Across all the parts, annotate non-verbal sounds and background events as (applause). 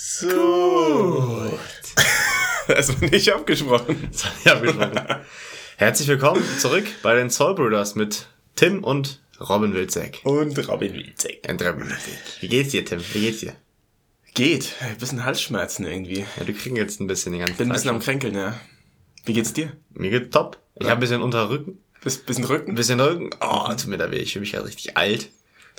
So. Gut. (laughs) Das war nicht abgesprochen. (laughs) Das war nicht abgesprochen. Herzlich willkommen zurück bei den Soul Brothers mit Tim und Robin Wilczek. Und Robin Wilczek. Und Robin Wilczek. Wie geht's dir, Tim? Wie geht's dir? Geht. Ein bisschen Halsschmerzen irgendwie. Ja, du kriegst jetzt ein bisschen die ganze Bin ein Zeit. bisschen am. Kränkeln, ja. Wie geht's dir? Mir geht's top. Ich Ja. habe ein bisschen unter Rücken. Bis, bisschen Ein Rücken? bisschen Rücken. Oh, tut mir da weh. Ich fühle mich gerade richtig alt.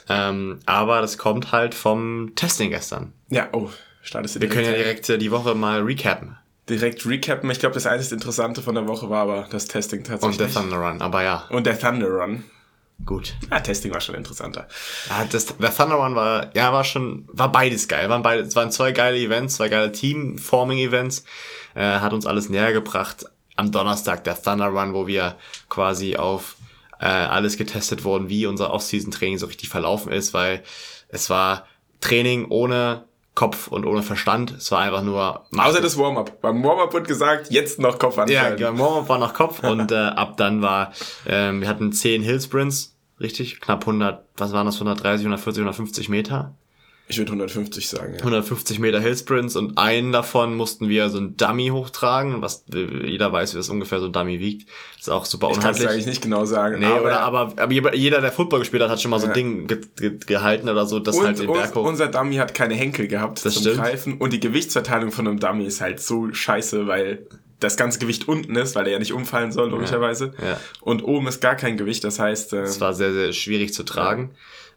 Ähm, aber das kommt halt vom Testing gestern. Ja, oh. Startest du Wir können ja direkt äh, die Woche mal recappen. direkt recappen. Ich glaube, das einzige Interessante von der Woche war aber das Testing tatsächlich. Und der Thunder Run. Aber ja, Und der Thunder Run. gut. Ah, Testing war schon interessanter. Ja, das, der Thunder Run war, ja, war schon, war beides geil. Waren beide, es waren zwei geile Events, zwei geile Team-Forming-Events. Äh, hat uns alles näher gebracht. Am Donnerstag der Thunder Run, wo wir quasi auf äh, alles getestet wurden, wie unser Off-Season-Training so richtig verlaufen ist, weil es war Training ohne Kopf und ohne Verstand. Es war einfach nur Außer das Warm-up. Beim Warm-up wird gesagt, jetzt noch Kopf ja, anfallen. ja, Warm-up war nach Kopf und äh, ab dann war, ähm, wir hatten 10 Hill-Sprints, richtig, knapp 100, was waren das, 130, 140, 150 Meter. Ich würde 150 sagen, ja. 150 Meter Hill-Sprints und einen davon mussten wir so ein Dummy hochtragen, was äh, jeder weiß, wie das ungefähr so ein Dummy wiegt. ist auch super Ich kann es unhandlich. eigentlich nicht genau sagen. Nee, aber oder, aber, aber jeder- der Football gespielt hat, hat schon mal so ein Ja. Ding ge ge gehalten oder so, das und, halt den Berg hoch. unser Dummy hat keine Henkel gehabt Das zum stimmt. Greifen und die Gewichtsverteilung von einem Dummy ist halt so scheiße, weil das ganze Gewicht unten ist, weil er ja nicht umfallen soll, logischerweise. ja. Und oben ist gar kein Gewicht, das heißt, äh, Es war sehr, sehr schwierig zu tragen.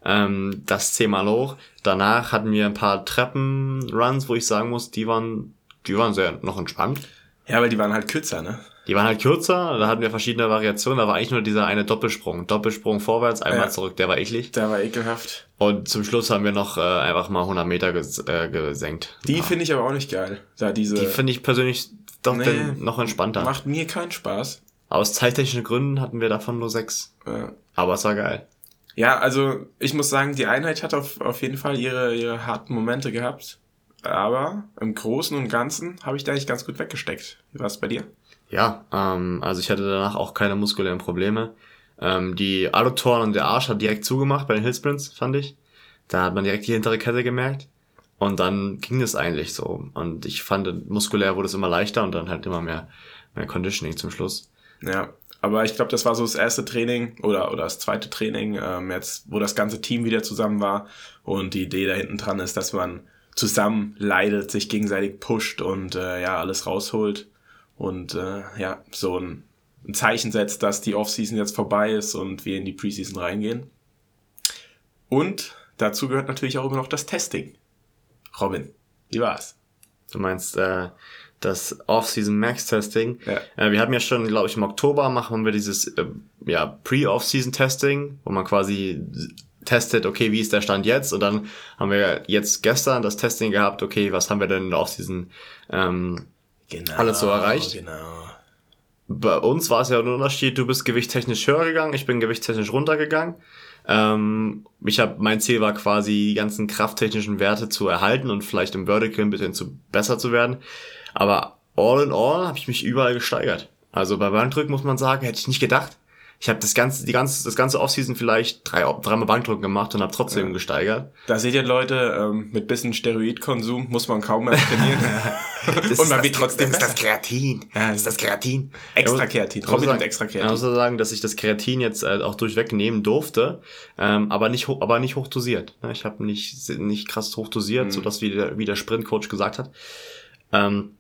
Ähm, das zehnmal hoch. Danach hatten wir ein paar Treppenruns, wo ich sagen muss, die waren, die waren sehr noch entspannt. ja, weil die waren halt kürzer, ne? Die waren halt kürzer, da hatten wir verschiedene Variationen, da war eigentlich nur dieser eine Doppelsprung. Doppelsprung vorwärts, einmal Ja. zurück, der war eklig. Der war ekelhaft. Und zum Schluss haben wir noch äh, einfach mal 100 Meter ges äh, gesenkt. Die ja. finde ich aber auch nicht geil. Da diese die finde ich persönlich doch Nee. noch entspannter. macht mir keinen Spaß. Aus zeittechnischen Gründen hatten wir davon nur sechs. Äh, Aber es war geil. Ja, also ich muss sagen, die Einheit hat auf, auf jeden Fall ihre, ihre harten Momente gehabt. Aber im Großen und Ganzen habe ich da eigentlich ganz gut weggesteckt. Wie war es bei dir? Ja, ähm, also ich hatte danach auch keine muskulären Probleme. Ähm, die Adduktoren und der Arsch hat direkt zugemacht bei den Hillsprints, fand ich. Da hat man direkt die hintere Kette gemerkt. Und dann ging es eigentlich so. Und ich fand, muskulär wurde es immer leichter und dann halt immer mehr, mehr Conditioning zum Schluss. Ja, aber ich glaube, das war so das erste Training oder, oder das zweite Training, ähm, jetzt, wo das ganze Team wieder zusammen war. Und die Idee da hinten dran ist, dass man zusammen leidet, sich gegenseitig pusht und äh, ja, alles rausholt. Und äh, ja, so ein, ein Zeichen setzt, dass die Offseason jetzt vorbei ist und wir in die Preseason reingehen. Und dazu gehört natürlich auch immer noch das Testing. Robin, wie war's? Du meinst äh, das Off-Season Max Testing. Ja. Äh, wir haben ja schon, glaube ich, im Oktober machen wir dieses äh, ja, Pre-Off-Season Testing, wo man quasi testet, okay, wie ist der Stand jetzt? Und dann haben wir jetzt gestern das Testing gehabt, okay, was haben wir denn in der Off-Season ähm, Genau. Alles so erreicht? Genau. bei uns war es ja ein Unterschied, du bist gewichtstechnisch höher gegangen, ich bin gewichtstechnisch runtergegangen. Ähm, ich hab, mein Ziel war quasi, die ganzen krafttechnischen Werte zu erhalten und vielleicht im Vertical ein bisschen zu besser zu werden. Aber all in all habe ich mich überall gesteigert. Also bei Bankdrücken muss man sagen, hätte ich nicht gedacht. Ich habe das ganze, die ganze, das ganze Offseason vielleicht drei, dreimal Bankdrücken gemacht und habe trotzdem gesteigert. Da seht ihr Leute, ähm, mit bisschen Steroidkonsum muss man kaum mehr trainieren. (laughs) Und man wird trotzdem das ist das. Kreatin. Ja, das ist das Kreatin. Extra Ja, Kreatin. muss Robin sagen- extra Ja, Kreatin. muss man sagen, dass ich das Kreatin jetzt äh, auch durchweg nehmen durfte, ähm, aber nicht hoch, aber nicht hoch dosiert. ne? Ich habe nicht nicht krass hoch dosiert, Mhm. so dass wie der, wie der Sprintcoach gesagt hat. Ähm,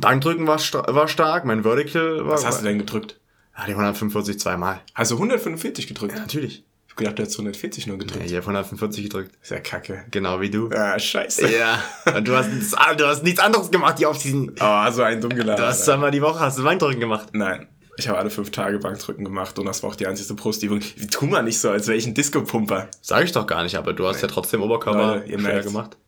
Bankdrücken war, war stark, mein Vertical war. Was hast du denn gedrückt? Ja, die 145 zweimal. Also 145 gedrückt. Natürlich. Ich hab gedacht, du hättest 140 nur Ja, gedrückt. ich habe 145 gedrückt. Ist ja kacke. Genau wie du. Ah, scheiße. Ja. Und du hast, du hast nichts anderes gemacht, die auf diesen. Oh, so ein dumm geladen. Du hast zweimal die Woche hast du Bankdrücken gemacht. Nein. Ich habe alle fünf Tage Bankdrücken gemacht und das war auch die einzige Brustübung. Tu mal nicht so, als wäre ich ein Disco-Pumper. Sag ich doch gar nicht, aber du hast ja trotzdem Oberkörper Leute, ihr schwer gemacht.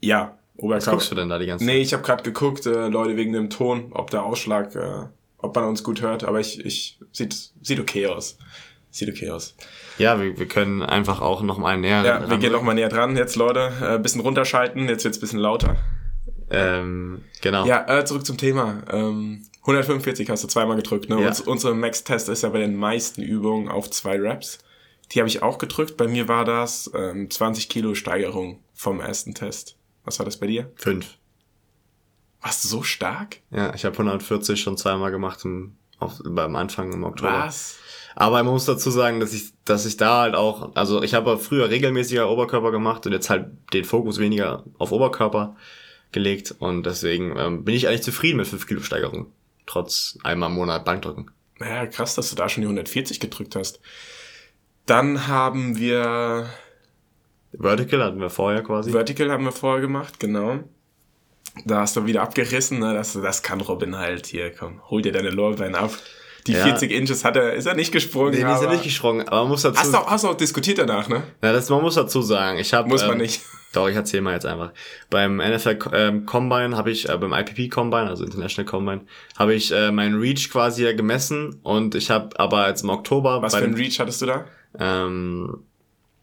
Ja, Was guckst du denn da die ganze Nee, ich habe gerade geguckt, äh, Leute, wegen dem Ton, ob der Ausschlag, äh, ob man uns gut hört, aber ich, ich, sieht, sieht okay aus. Sieht okay aus. Ja, wir, wir können einfach auch noch mal näher. Ja, wir gehen noch mal näher dran. Jetzt, Leute, äh, bisschen runterschalten, jetzt wird's bisschen lauter. Ähm, genau. Ja, äh, zurück zum Thema. Ähm, 145 hast du zweimal gedrückt. Ne? Ja. Uns, unsere Max-Test ist ja bei den meisten Übungen auf zwei Reps. Die habe ich auch gedrückt. Bei mir war das ähm, 20 Kilo Steigerung vom ersten Test. Was war das bei dir? Fünf. Warst du so stark? Ja, ich habe 140 schon zweimal gemacht im, auf, beim Anfang im Oktober. Was? Aber man muss dazu sagen, dass ich, dass ich da halt auch, also ich habe früher regelmäßiger Oberkörper gemacht und jetzt halt den Fokus weniger auf Oberkörper gelegt und deswegen ähm, bin ich eigentlich zufrieden mit 5 Kilo Steigerung. Trotz einmal im Monat Bankdrücken. Naja, krass, dass du da schon die 140 gedrückt hast. Dann haben wir Vertical hatten wir vorher quasi. Vertical haben wir vorher gemacht, genau. Da hast du wieder abgerissen, ne? das, das kann Robin halt. Hier, komm, hol dir deine Lorbein ab. Die Ja. 40 Inches hat er, ist er nicht gesprungen. Nee, ist aber- nicht gesprungen, aber man muss dazu, Hast du, auch- hast du auch diskutiert danach, ne? ja, das, man muss dazu sagen, ich habe Muss man ähm, nicht. (laughs) Doch, ich erzähle mal jetzt einfach. Beim NFL ähm, Combine habe ich, äh, beim IPP Combine, also International Combine, habe ich äh, meinen Reach quasi ja gemessen und ich habe aber jetzt im Oktober Was für dem- ein Reach hattest du da? ähm,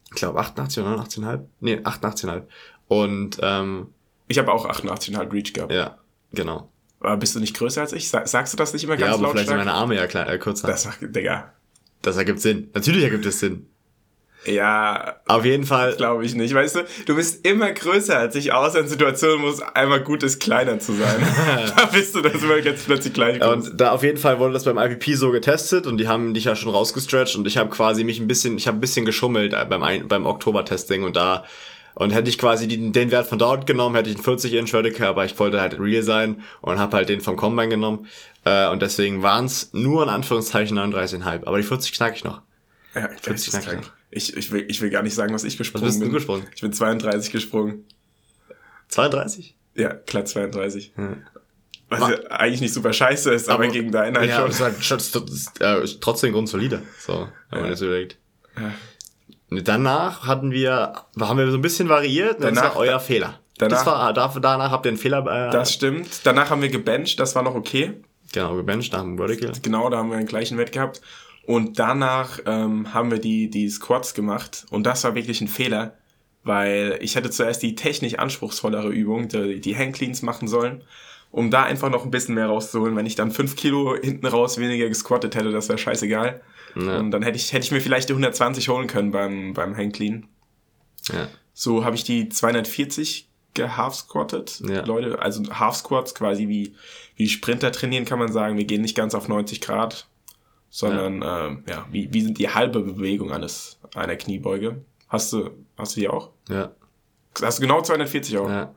ich glaube 88 oder 89,5? Nee, 88,5. Und ähm, Ich habe auch 88,5 Reach gehabt. ja, genau. Aber bist du nicht größer als ich? Sa- Sagst du das nicht immer Ja, ganz aber vielleicht sind meine Arme ja klein, äh, kürzer. Das, Das macht, Digga. das ergibt Sinn. Natürlich ergibt es Sinn. Ja, Auf jeden Fall. glaube ich nicht. Weißt du, du bist immer größer als ich, außer in Situationen, wo es einmal gut ist, kleiner zu sein. (laughs) da bist du das immer ganz plötzlich gleich groß. Und da auf jeden Fall wurde das beim IPP so getestet und die haben dich ja schon rausgestretcht und ich habe quasi mich ein bisschen, ich habe ein bisschen geschummelt äh, beim, beim Oktober-Testing und da und hätte ich quasi den, den Wert von dort genommen, hätte ich einen 40 Inch Vertical, aber ich wollte halt real sein und habe halt den vom Combine genommen äh, und deswegen waren es nur in Anführungszeichen 39,5, aber die 40 knack ich noch. Ja, knackig. geisteskrank. Ich, ich, will, ich will gar nicht sagen, was ich gesprungen bist du bin. gesprungen? Ich bin 32 gesprungen. 32? Ja, klar 32. Hm. Was ja eigentlich nicht super scheiße ist, aber, Aber- gegen deinen halt ja, schon. das ist halt das ist, äh, trotzdem grundsolide, so, wenn man Ja. das überlegt. Ja. Danach hatten wir, haben wir so ein bisschen variiert, und das Danach- war euer Fehler. danach- das war, danach habt ihr einen Fehler, äh, Das stimmt. Danach haben wir gebencht, das war noch okay. genau, gebencht nach dem Vertical. Genau, da haben wir den gleichen Wert gehabt. Und danach ähm, haben wir die, die Squats gemacht. Und das war wirklich ein Fehler, weil ich hätte zuerst die technisch anspruchsvollere Übung, die, die Hang Cleans machen sollen, um da einfach noch ein bisschen mehr rauszuholen. Wenn ich dann fünf Kilo hinten raus weniger gesquattet hätte, das wäre scheißegal. Ja. Und dann hätte ich, hätte ich mir vielleicht die 120 holen können beim, beim Hang Clean. Ja. So habe ich die 240 gehalf squattet. Ja. Leute, also Half Squats quasi wie, wie Sprinter trainieren, kann man sagen. Wir gehen nicht ganz auf 90 Grad, sondern ja, ähm, ja wie, wie sind die halbe Bewegung eines einer Kniebeuge? Hast du, hast du die auch? Ja. Hast du genau 240 auch? Ja.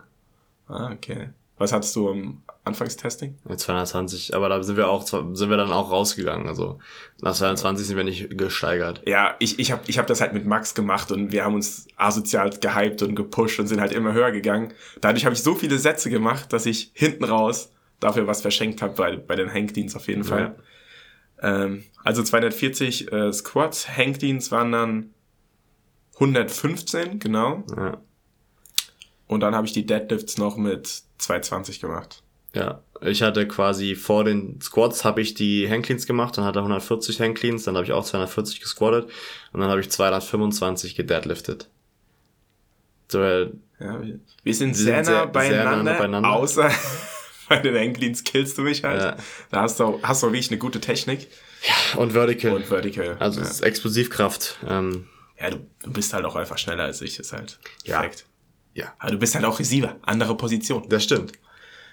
Ah, okay. Was hattest du am Anfangstesting? Mit 220, aber da sind wir auch, sind wir dann auch rausgegangen, also nach 22 sind wir nicht gesteigert. Ja, ich, ich habe ich hab das halt mit Max gemacht und wir haben uns asozial gehypt und gepusht und sind halt immer höher gegangen. Dadurch habe ich so viele Sätze gemacht, dass ich hinten raus dafür was verschenkt habe bei, bei den Hankdienst auf jeden Fall. Ähm, also 240 äh, Squats, Hankdienst waren dann 115, genau. Ja. Und dann habe ich die Deadlifts noch mit 220 gemacht. Ja, ich hatte quasi vor den Squats habe ich die Handcleans gemacht, dann hatte 140 Handcleans, dann habe ich auch 240 gesquattet und dann habe ich 225 gedeadliftet. So, äh, Ja, wir, sind Wir sehr, sind nah sehr nah beieinander. außer bei den killst du mich halt. Ja. Da hast du, hast du wirklich eine gute Technik. und Vertical. Und Vertical. also ja. es ist Explosivkraft. Ähm, ja, du, du bist halt auch einfach schneller als ich, ist halt Ja. Fakt. ja, Aber du bist halt auch Receiver, andere Position. das stimmt.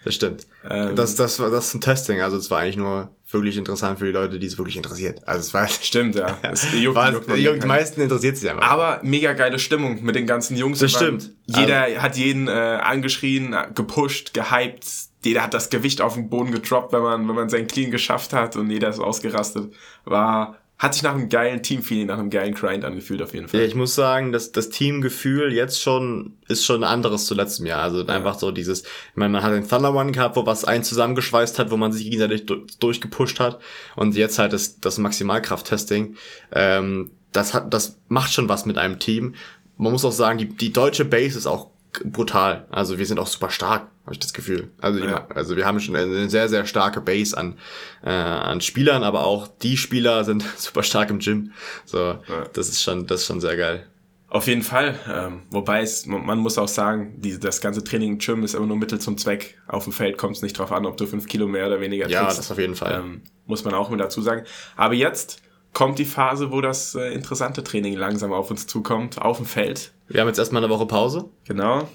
Das stimmt. Ähm. das, das war das ist ein Testing, also es war eigentlich nur wirklich interessant für die Leute, die es wirklich interessiert. Also es war, (laughs) Stimmt, ja. (laughs) Das juckt, war juckt die, man die meisten interessiert sich einfach. Aber mega geile Stimmung mit den ganzen Jungs. Das stimmt. Also Jeder hat jeden äh, angeschrien, gepusht, gehypt. Jeder hat das Gewicht auf den Boden gedroppt, wenn man, wenn man sein Clean geschafft hat und jeder ist ausgerastet. War, hat sich nach einem geilen Teamfeeling, nach einem geilen Grind angefühlt auf jeden Fall. Ja, ich muss sagen, dass das Teamgefühl jetzt schon ist schon ein anderes zu letztem Jahr. Also einfach so dieses, ich meine, man hat den Thunder One gehabt, wo was einen zusammengeschweißt hat, wo man sich gegenseitig du- durchgepusht hat und jetzt halt das, das Maximalkraft-Testing. Ähm, das hat, das macht schon was mit einem Team. Man muss auch sagen, die, die deutsche Base ist auch brutal. Also wir sind auch super stark, habe ich das Gefühl. Also, Ja. also wir haben schon eine sehr, sehr starke Base an, äh, an Spielern, aber auch die Spieler (laughs) sind super stark im Gym. So, das ist schon, das ist schon sehr geil. Auf jeden Fall. Ähm, wobei es, man muss auch sagen, die, das ganze Training im Gym ist immer nur Mittel zum Zweck. Auf dem Feld kommt es nicht drauf an, ob du fünf Kilo mehr oder weniger Ja, trittst. das auf jeden Fall. Ähm, muss man auch mit dazu sagen. Aber jetzt kommt die Phase, wo das äh, interessante Training langsam auf uns zukommt, auf dem Feld. Wir haben jetzt erstmal eine Woche Pause. Genau.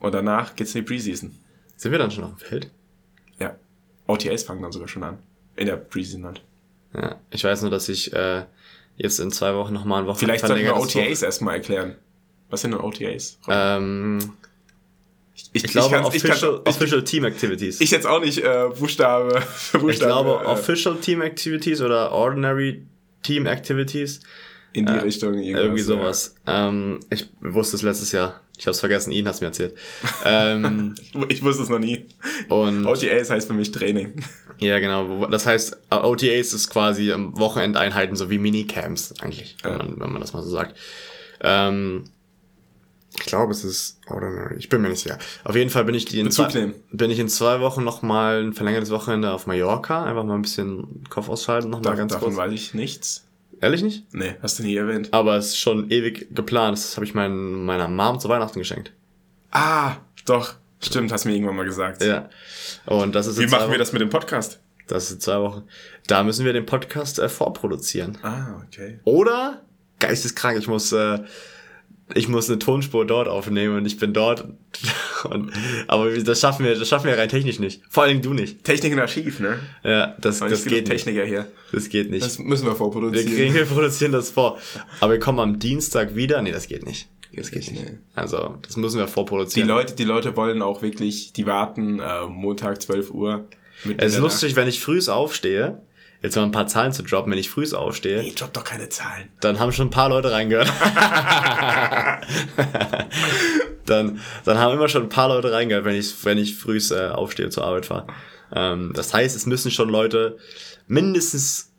Und danach geht's in die Preseason. Sind wir dann schon auf dem Feld? Ja. OTAs fangen dann sogar schon an. In der Preseason halt. Ja. Ich weiß nur, dass ich äh, jetzt in zwei Wochen nochmal ein Wochen Vielleicht sollten wir OTAs erstmal erklären. Was sind denn OTAs? Ähm, ich, ich glaube, kann's- official, kann- ich, official Team Activities. ich jetzt auch nicht äh, Buchstabe für Buchstabe Ich glaube, äh, Official Team Activities oder Ordinary Team Activities. In die Richtung irgendwas, Irgendwie sowas. Ähm, ich wusste es letztes Jahr. Ich habe es vergessen, Ihnen hat's mir erzählt. ähm, Ja. (laughs) Ich wusste es noch nie. und OTAs heißt für mich Training. ja, genau. Das heißt, OTAs ist quasi Wochenendeinheiten, so wie Minicamps eigentlich, wenn, Ja. man, wenn man das mal so sagt. Ähm, ich glaube, es ist Ordinary. Ich bin mir nicht sicher. Auf jeden Fall bin ich die in Bezug zwei, nehmen. bin ich in zwei Wochen noch mal ein verlängertes Wochenende auf Mallorca. Einfach mal ein bisschen Kopf ausschalten, noch mal Da, ganz davon kurz. weiß ich nichts. Ehrlich nicht? Nee, hast du nie erwähnt. Aber es ist schon ewig geplant. Das habe ich mein, meiner Mom zu Weihnachten geschenkt. Ah, doch. Stimmt, hast du mir irgendwann mal gesagt. Ja. Und das ist Wie machen wir das mit dem Podcast? Das ist in zwei Wochen. Da müssen wir den Podcast äh, vorproduzieren. Ah, okay. Oder geisteskrank, ich muss, äh, ich muss eine Tonspur dort aufnehmen und ich bin dort. (laughs) Und, aber das schaffen wir, das schaffen wir rein technisch nicht. Vor allem du nicht. Technik und Archiv, ne? Ja, das, das geht nicht. Techniker hier. Das geht nicht. Das müssen wir wir, vorproduzieren. kriegen, wir produzieren das vor. Aber wir kommen am Dienstag wieder. Nee, das geht nicht. Das geht nicht. Nee. Also, das müssen wir die vorproduzieren. Leute, die Leute wollen auch wirklich, die warten äh, Montag 12 Uhr. Mit Es ist lustig, wenn ich frühs aufstehe, jetzt mal ein paar Zahlen zu droppen, wenn ich frühs aufstehe, Nee, drop doch keine Zahlen. dann haben schon ein paar Leute reingehört. (laughs) dann, dann haben immer schon ein paar Leute reingehört, wenn ich, wenn ich frühs äh, aufstehe und zur Arbeit fahre. Ähm, das heißt, es müssen schon Leute mindestens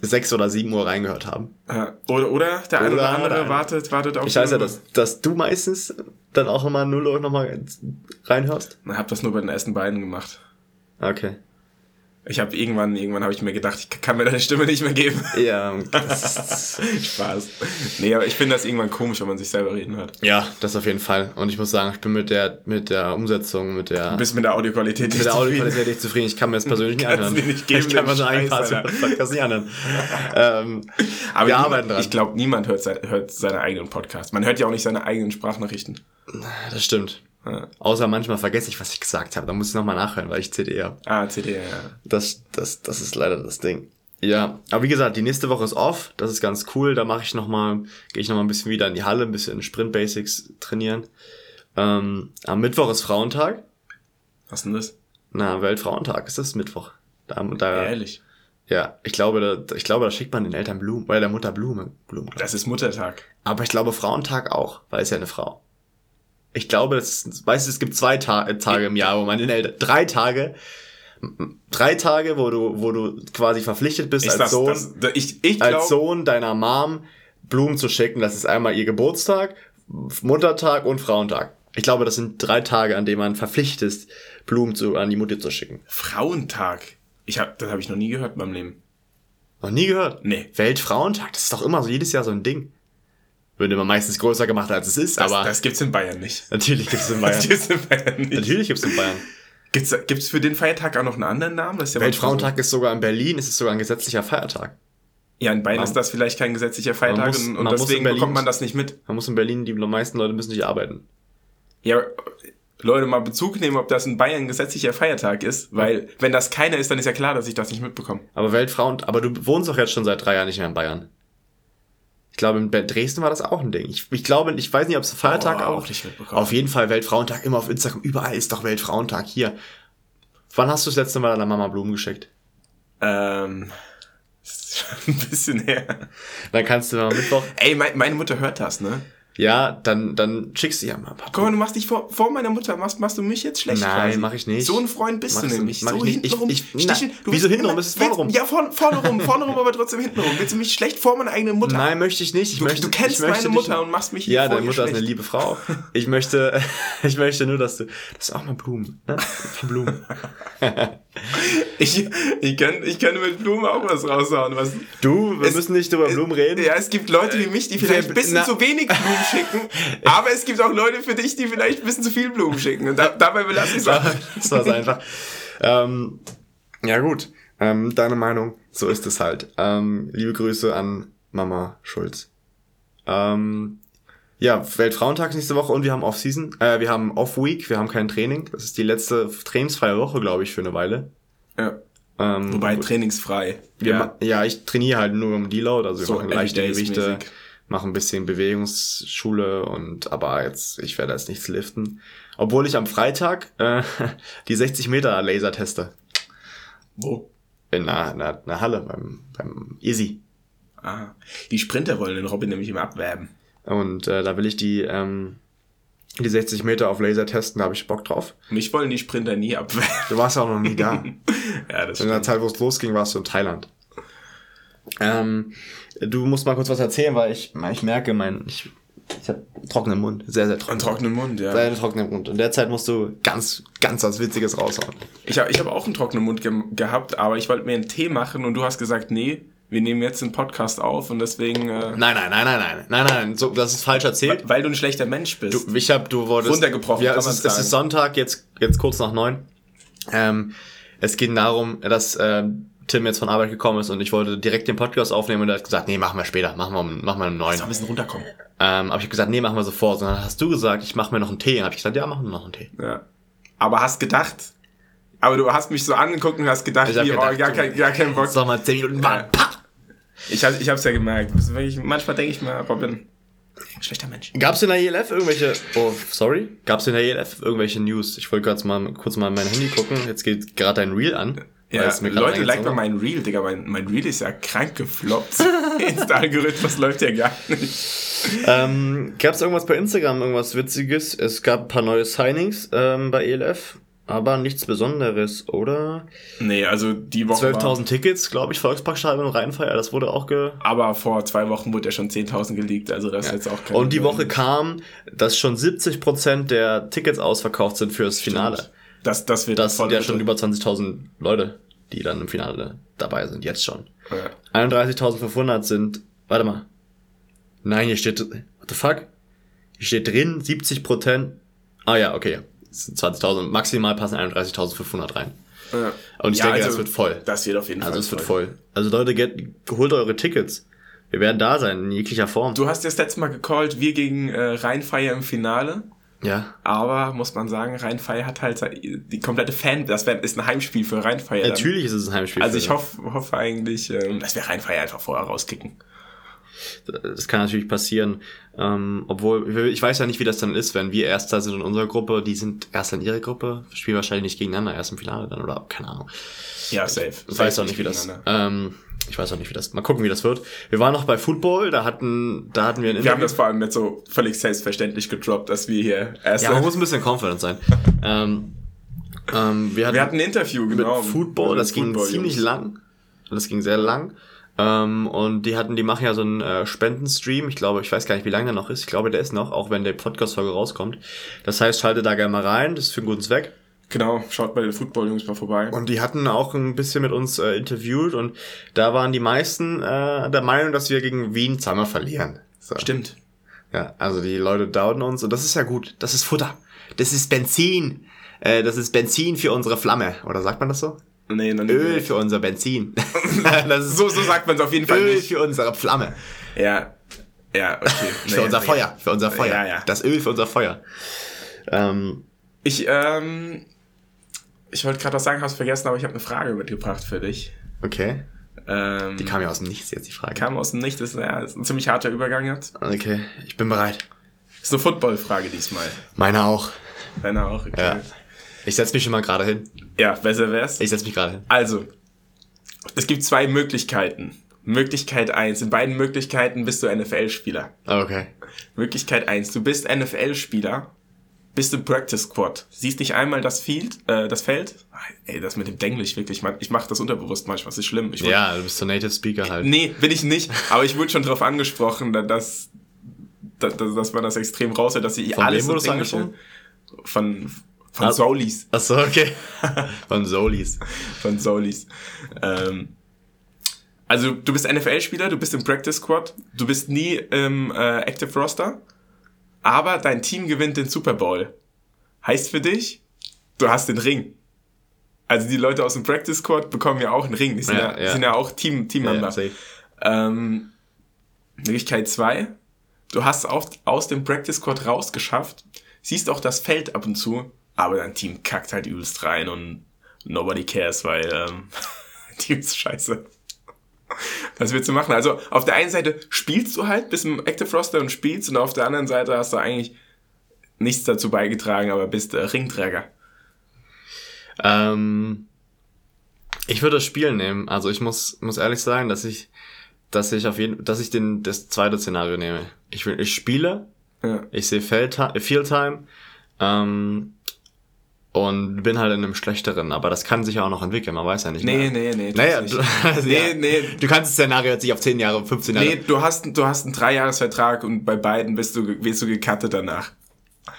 sechs oder sieben Uhr reingehört haben. Ja, oder, oder der eine oder Oder andere der- wartet, wartet auf Ich weiß ja, dass, dass du meistens dann auch nochmal 0 Uhr nochmal reinhörst. Ich hab das nur bei den ersten beiden gemacht. Okay. Ich habe irgendwann, irgendwann habe ich mir gedacht, ich kann mir deine Stimme nicht mehr geben. Ja, (laughs) Spaß. Nee, aber ich finde das irgendwann komisch, wenn man sich selber reden hört. ja, das auf jeden Fall. Und ich muss sagen, ich bin mit der, mit der Umsetzung, mit der, Du bist mit der Audioqualität mit der Audioqualität nicht zufrieden. Ich kann mir das persönlich nicht anhören. nicht geben, ich kann mir so einen. Podcast nicht anhören. (laughs) ähm, Aber wir niemand, arbeiten dran. Ich glaube, niemand hört, sein, hört seine eigenen Podcasts. Man hört ja auch nicht seine eigenen Sprachnachrichten. das stimmt. Ja. Außer manchmal vergesse ich, was ich gesagt habe. Da muss ich nochmal nachhören, weil ich CD habe. Ah, CD, ja. Das, das, das ist leider das Ding. Ja, aber wie gesagt, die nächste Woche ist off. Das ist ganz cool. Da mache ich noch mal, gehe ich noch mal ein bisschen wieder in die Halle, ein bisschen Sprint Basics trainieren. Ähm, am Mittwoch ist Frauentag. Was denn das? Na, Weltfrauentag ist das Mittwoch. Da, da, Ehrlich. ja, ich glaube, da, ich glaube, da schickt man den Eltern Blumen oder der Mutter Blumen. Blumen. Das ist Muttertag. Aber ich glaube Frauentag auch, weil es ja eine Frau. Ich glaube, das ist, weißt du, es gibt zwei Ta äh, Tage im Jahr, wo man den Eltern, drei Tage, drei Tage, wo du, wo du quasi verpflichtet bist Ist als das, Sohn, das, ich ich als glaube, Sohn deiner Mom Blumen zu schicken. Das ist einmal ihr Geburtstag, Muttertag und Frauentag. Ich glaube, das sind drei Tage, an denen man verpflichtet ist, Blumen zu, an die Mutter zu schicken. Frauentag. Ich hab, das habe ich noch nie gehört in meinem Leben. Noch nie gehört? Nee. Weltfrauentag, das ist doch immer so jedes Jahr so ein Ding. Wird immer meistens größer gemacht, als es ist, Das, aber das gibt's in Bayern nicht. natürlich gibt es in (laughs) Das Bayern. gibt's in Bayern nicht. Natürlich gibt es in Bayern. Gibt's, gibt's für den Feiertag auch noch einen anderen Namen? Das ist ja Weltfrauentag ist sogar in Berlin, ist es sogar ein gesetzlicher Feiertag. Ja, in Bayern Man- ist das vielleicht kein gesetzlicher Feiertag muss- und, und deswegen Berlin- bekommt man das nicht mit. Man muss in Berlin, die meisten Leute müssen nicht arbeiten. Ja, Leute, mal Bezug nehmen, ob das in Bayern ein gesetzlicher Feiertag ist, weil wenn das keiner ist, dann ist ja klar, dass ich das nicht mitbekomme. Aber Weltfrauen, aber du wohnst doch jetzt schon seit drei Jahren nicht mehr in Bayern. Ich glaube, in Dresden war das auch ein Ding. Ich, ich glaube, ich weiß nicht, ob es Feiertag Oh, auch. auch nicht mitbekommen. Auf jeden Fall Weltfrauentag, immer auf Instagram, überall ist doch Weltfrauentag hier. Wann hast du das letzte Mal deiner Mama Blumen geschickt? Ähm, (laughs) ist schon ein bisschen her. Dann kannst du am Mittwoch, Ey, mein, meine Mutter hört das, ne? Ja, dann, dann schickst du ja mal ein paar mal, du machst dich vor, vor meiner Mutter, machst, machst du mich jetzt schlecht Nein, mach ich nicht. So ein Freund bist Machst du nämlich. mach so ich nicht. Ich- hintenrum. ich- Stiche- na, du wieso hintenrum? immer- Es ist vorne rum. Ja, vorne, vorne rum, vorne rum, aber trotzdem hinten rum. Willst du mich schlecht vor meiner eigenen Mutter? Nein, möchte ich nicht. Ich Du- möchte, du kennst möchte meine Mutter und machst mich Ja, deine Mutter ist eine schlecht. liebe Frau. Ich möchte, (laughs) ich möchte nur, dass du, das ist auch mal Blumen, ne? Ein paar Blumen. (laughs) Ich, ich, kann, ich kann mit Blumen auch was raushauen. Was, Du, wir Es- müssen nicht über Blumen reden. ja, es gibt Leute wie mich, die vielleicht wer- ein bisschen na- zu wenig Blumen schicken, (laughs) aber es gibt auch Leute für dich, die vielleicht ein bisschen zu viel Blumen schicken. Und da, dabei belasse ich es auch. das war's (laughs) einfach. Ähm, ja gut, ähm, deine Meinung, so ist es halt. Ähm, liebe Grüße an Mama Schulz. Ähm, Ja, Weltfrauentag nächste Woche und wir haben Off-Season. Äh, wir haben Off-Week, wir haben kein Training. Das ist die letzte trainingsfreie Woche, glaube ich, für eine Weile. Ja. Ähm, Wobei trainingsfrei. ja. ja, ich trainiere halt nur im Deload, also wir So machen leichte Gewichte, mäßig. machen ein bisschen Bewegungsschule und aber jetzt, ich werde jetzt nichts liften. Obwohl ich am Freitag äh, (laughs) die 60 Meter Laser teste. Wo? In einer, einer, einer Halle beim, beim Easy. Ah. Die Sprinter wollen den Robin nämlich immer abwerben. Und äh, da will ich die, ähm, die 60 Meter auf Laser testen, da habe ich Bock drauf. Mich wollen die Sprinter nie abwerben. Du warst ja auch noch nie da. (laughs) ja, das In der. Zeit, wo es losging, warst du in Thailand. Ähm, du musst mal kurz was erzählen, weil ich, ich merke, mein, ich, ich habe trockenen Mund. Sehr, sehr Einen trocken. trockenen Mund, ja. Sehr trockenen Mund. In der Zeit musst du ganz, ganz was Witziges raushauen. Ich habe ich hab auch einen trockenen Mund ge gehabt, aber ich wollte mir einen Tee machen und du hast gesagt, nee, wir nehmen jetzt den Podcast auf und deswegen, äh, Nein, nein, nein, nein, nein, nein, nein, so, das ist falsch erzählt. weil du ein schlechter Mensch bist. Du, ich hab, du wurdest Runtergebrochen, Ja, kann es ist, es sagen. ist Sonntag, jetzt, jetzt kurz nach neun. Ähm, es ging darum, dass ähm, Tim jetzt von Arbeit gekommen ist und ich wollte direkt den Podcast aufnehmen und er hat gesagt, nee, machen wir später, machen wir, um- machen wir um neun. Ein bisschen runterkommen. Ähm, aber ich hab gesagt, nee, machen wir sofort. Und dann hast du gesagt, ich mache mir noch einen Tee. Und hab ich gesagt, ja, machen wir noch einen Tee. Ja. Aber hast gedacht, aber du hast mich so angeguckt und hast gedacht, Ich hab wie, gedacht, oh, gar, kein, gar keinen Bock. Sag mal, 10 Minuten warten. Ja. Pah! Ich, hab, ich hab's ja gemerkt. Wirklich- Manchmal denke ich mir, Robin, schlechter Mensch. Gab's in der ELF irgendwelche, oh, sorry, gab's in der ELF irgendwelche News? Ich wollte gerade mal kurz mal in mein Handy gucken. Jetzt geht gerade dein Reel an. Ja, Leute, like mal mein Reel, Digga. Mein, mein Reel ist ja krank gefloppt. (laughs) Insta-Algorithmus läuft ja gar nicht. Ähm, gab's irgendwas bei Instagram, irgendwas Witziges? Es gab ein paar neue Signings ähm, bei ELF, aber nichts Besonderes, oder? Nee, also die Woche. war- 12.000 Tickets, glaube ich, Volksparkstadion und Rheinfeier, das wurde auch ge... Aber vor zwei Wochen wurde ja schon 10.000 geleakt, also das ist jetzt auch kein Und die Woche kam, dass schon 70% der Tickets ausverkauft sind fürs Finale. Das, das wird Das sind ja schon über 20.000 Leute, die dann im Finale dabei sind, jetzt schon. Ja. 31.500 sind, warte mal. Nein, hier steht, what the fuck? Hier steht drin, 70%. Ah ja, okay. Es sind 20.000, maximal passen 31.500 rein. Ja. Und ich Ja, denke, also, das wird voll. Das wird auf jeden Also Fall. es wird voll. Also Leute, get, holt eure Tickets. Wir werden da sein, in jeglicher Form. Du hast das letzte Mal gecallt, wir gegen äh, Rheinfeier im Finale. Ja. Aber muss man sagen, Rheinfeier hat halt die komplette Fan, das wär, ist ein Heimspiel für Rheinfeier. Natürlich ist es ein Heimspiel. Also für ich hoffe, hoffe eigentlich, ähm, dass wir Rheinfeier einfach vorher rauskicken. Das kann natürlich passieren. Ähm, obwohl, ich weiß ja nicht, wie das dann ist, wenn wir Erster sind in unserer Gruppe, die sind Erster in ihrer Gruppe, spielen wahrscheinlich nicht gegeneinander, erst im Finale dann, oder keine Ahnung. Ja, safe. Ich weiß auch nicht, wie das. Ähm, ich weiß auch nicht, wie das. Mal gucken, wie das wird. Wir waren noch bei Football, da hatten, da hatten wir ein Wir haben das vor allem nicht so völlig selbstverständlich gedroppt, dass wir hier erst. ja, man muss ein bisschen confident sein. (laughs) ähm, ähm, wir hatten, wir hatten ein Interview, mit genau. Football, mit das ging ziemlich lang. Das ging sehr lang. Ähm, und die hatten, die machen ja so einen äh, Spendenstream. Ich glaube, ich weiß gar nicht, wie lange der noch ist. Ich glaube, der ist noch, auch wenn der Podcast-Folge rauskommt. Das heißt, schaltet da gerne mal rein. Das ist für einen guten Zweck. Genau, schaut bei den Football-Jungs mal vorbei. Und die hatten auch ein bisschen mit uns äh, interviewt und da waren die meisten äh, der Meinung, dass wir gegen Wien zweimal verlieren. So. Stimmt. Ja, also die Leute doubten uns und das ist ja gut. Das ist Futter. Das ist Benzin. Äh, das ist Benzin für unsere Flamme. Oder sagt man das so? Nee, noch nicht. Öl für unser Benzin. (laughs) so, so sagt man es auf jeden Fall Öl nicht. für unsere Flamme. Ja. Ja, okay. (laughs) Für Nee, unser nee. Feuer. Für unser Feuer. Ja, ja. Das Öl für unser Feuer. Ähm, Ich, ähm, ich wollte gerade was sagen, hab's vergessen, aber ich habe eine Frage mitgebracht für dich. okay. Ähm, Die kam ja aus dem Nichts jetzt, die Frage. kam aus dem Nichts, ist, ja, ist ein ziemlich harter Übergang jetzt. Okay, ich bin bereit. Ist eine Football-Frage diesmal. Meine auch. Deine auch, okay. Ja. Ich setz mich schon mal gerade hin. Ja, besser wär's. Ich setz mich gerade hin. Also, es gibt zwei Möglichkeiten. Möglichkeit eins. In beiden Möglichkeiten bist du NFL-Spieler. Okay. Möglichkeit eins. Du bist NFL-Spieler, bist im Practice Squad, siehst nicht einmal das Field, äh, das Feld. Ey, das mit dem Denglisch wirklich, man, ich mache das unterbewusst manchmal, das ist schlimm. Wurde- Ja, du bist so Native Speaker halt. Nee, bin ich nicht, aber ich wurde schon darauf angesprochen, da- dass, dass, dass man das extrem raushört, dass ich Von alles wem so angesprochen? Von, von Ah. Solis. Achso, okay. (laughs) Von Solis. von Solis. Ähm, also du bist NFL-Spieler, du bist im Practice Squad, du bist nie im äh, Active Roster, aber dein Team gewinnt den Super Bowl. Heißt für dich, du hast den Ring. Also die Leute aus dem Practice Squad bekommen ja auch einen Ring. Die sind ja, Ja, ja. Sind ja auch Team, Teammember. ähm, Möglichkeit zwei: du hast auf, aus dem Practice Squad rausgeschafft, siehst auch das Feld ab und zu, aber dein Team kackt halt übelst rein und nobody cares, weil ähm, (laughs) Team ist scheiße. Was willst du machen? Also auf der einen Seite spielst du halt bis im Active Roster und spielst und auf der anderen Seite hast du eigentlich nichts dazu beigetragen, aber bist äh, Ringträger. Ähm, ich würde das Spiel nehmen. Also ich muss, muss ehrlich sagen, dass ich, dass ich auf jeden, dass ich den, das zweite Szenario nehme. Ich will, ich spiele, Ja. ich sehe Field Time, ähm, und bin halt in einem schlechteren, aber das kann sich ja auch noch entwickeln, man weiß ja nicht. Nee, mehr. nee, nee. Naja, du, (laughs) also, nee, ja. nee. du kannst das Szenario jetzt nicht auf 10 Jahre, 15 Jahre. Nee, du hast, du hast einen Dreijahresvertrag und bei beiden bist du, wirst du gecuttet danach.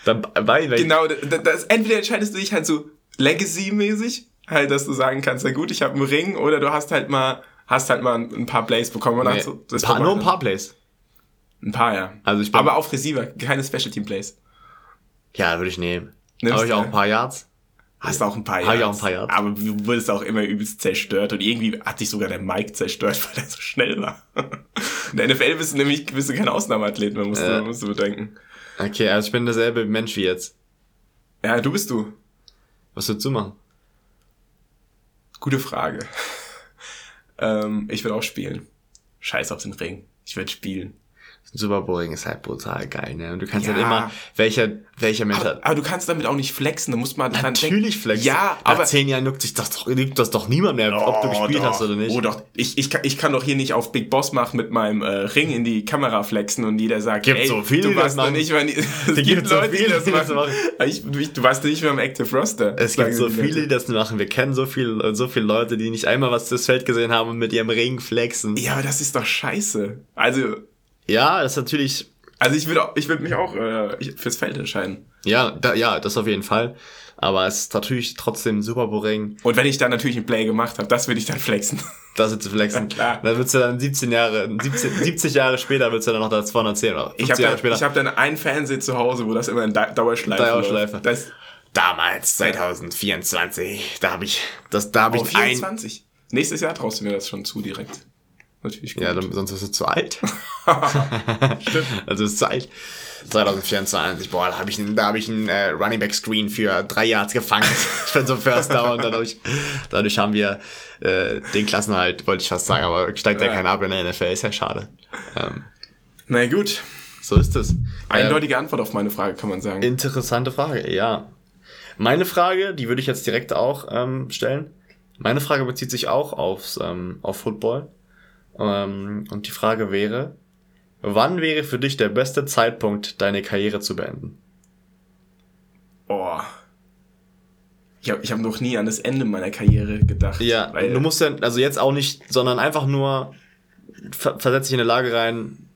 Bei, weil, Genau, das, das, entweder entscheidest du dich halt so Legacy-mäßig, halt, dass du sagen kannst, na gut, ich habe einen Ring, oder du hast halt mal, hast halt mal ein, paar Plays bekommen. Und nee, so, das paar, nur ein paar Plays. Ein paar, ja. Also ich bin, Aber auf Receiver, keine Special Team Plays. ja, würde ich nehmen. Nimmst Habe ich du? auch ein paar Yards. Hast auch ein paar Hab ich Yards. auch ein paar Yards. Aber du wurdest auch immer übelst zerstört und irgendwie hat dich sogar der Mike zerstört, (laughs) weil er so schnell war. In der NFL bist du nämlich bist du kein Ausnahmeathlet, man musst, Äh. du, musst du bedenken. Okay, also ich bin derselbe Mensch wie jetzt. Ja, du bist du. Was würdest du machen? Gute Frage. (laughs) ähm, ich will auch spielen. Scheiß auf den Ring. Ich will spielen. Super Boring ist halt brutal geil, ne? Und du kannst Ja. halt immer, welcher, welcher Mensch Aber, hat. aber du kannst damit auch nicht flexen. Da muss man Natürlich flexen. Ja, Nach aber zehn Jahren juckt sich das doch, juckt das doch niemand mehr, ob du gespielt doch. hast oder nicht. Oh doch, ich, ich, kann, ich kann doch hier nicht auf Big Boss machen mit meinem äh, Ring in die Kamera flexen und jeder sagt, Gibt ey, so viele, du warst noch machen. nicht. (laughs) Es gibt so Leute, die viele, das die das machen. machen. Ich, ich, du warst nicht mehr im Active Roster. Es gibt so viele, die das machen. Wir kennen so viele, so viele Leute, die nicht einmal was das Feld gesehen haben und mit ihrem Ring flexen. Ja, aber das ist doch scheiße. Also, Ja, das ist natürlich, also ich würde ich würd mich auch äh, fürs Feld entscheiden. ja, da, ja, das auf jeden Fall. Aber es ist natürlich trotzdem super boring, Und wenn ich dann natürlich ein Play gemacht habe, das würde ich dann flexen. (laughs) das zu flexen. Ja, klar. Dann würdest du dann 17 Jahre, 17, 70 Jahre später würdest du dann noch das 210 oder 50 Ich habe dann, ich hab dann einen Fernseher zu Hause, wo das immer in Da- Dauerschleife Dauerschleife. Das, Damals, 2024, da habe ich, das, da habe oh, ich ein, 24. Nächstes Jahr traust du mir das schon zu direkt. Natürlich gut. Ja, dann, sonst bist du zu alt. (laughs) Also ist zu alt. 2024, boah, da habe ich, einen- da hab ich einen äh, Running Back Screen für drei Yards gefangen. (laughs) für so First Down. Dadurch, dadurch haben wir äh, den Klassenhalt, wollte ich fast sagen, aber steigt ja, Ja. keiner ab in der NFL, ist ja schade. Ähm, Na gut. so ist es. Eindeutige Antwort auf meine Frage, kann man sagen. Interessante Frage, ja. Meine Frage, die würde ich jetzt direkt auch ähm, stellen. Meine Frage bezieht sich auch aufs, ähm, auf Football. Ähm, und die Frage wäre, wann wäre für dich der beste Zeitpunkt, deine Karriere zu beenden? Boah. Ich habe ich hab noch nie an das Ende meiner Karriere gedacht. Ja, du musst ja, also jetzt auch nicht, sondern einfach nur, ver versetz dich in eine Lage rein,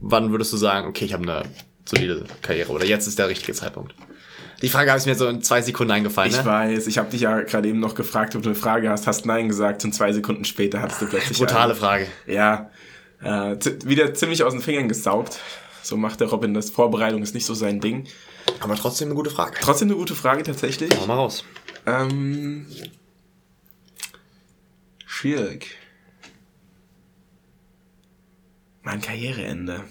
wann würdest du sagen, okay, ich habe eine solide Karriere oder jetzt ist der richtige Zeitpunkt. Die Frage habe ich mir so in zwei Sekunden eingefallen, ich ne? weiß, ich habe dich ja gerade eben noch gefragt, ob du eine Frage hast, hast Nein gesagt und zwei Sekunden später hattest du plötzlich Brutale eine. Frage. Ja, äh, wieder ziemlich aus den Fingern gesaugt. So macht der Robin das. Vorbereitung ist nicht so sein Ding. Aber trotzdem eine gute Frage. Trotzdem eine gute Frage tatsächlich. Hau mal raus. Ähm, schwierig. Mein Karriereende.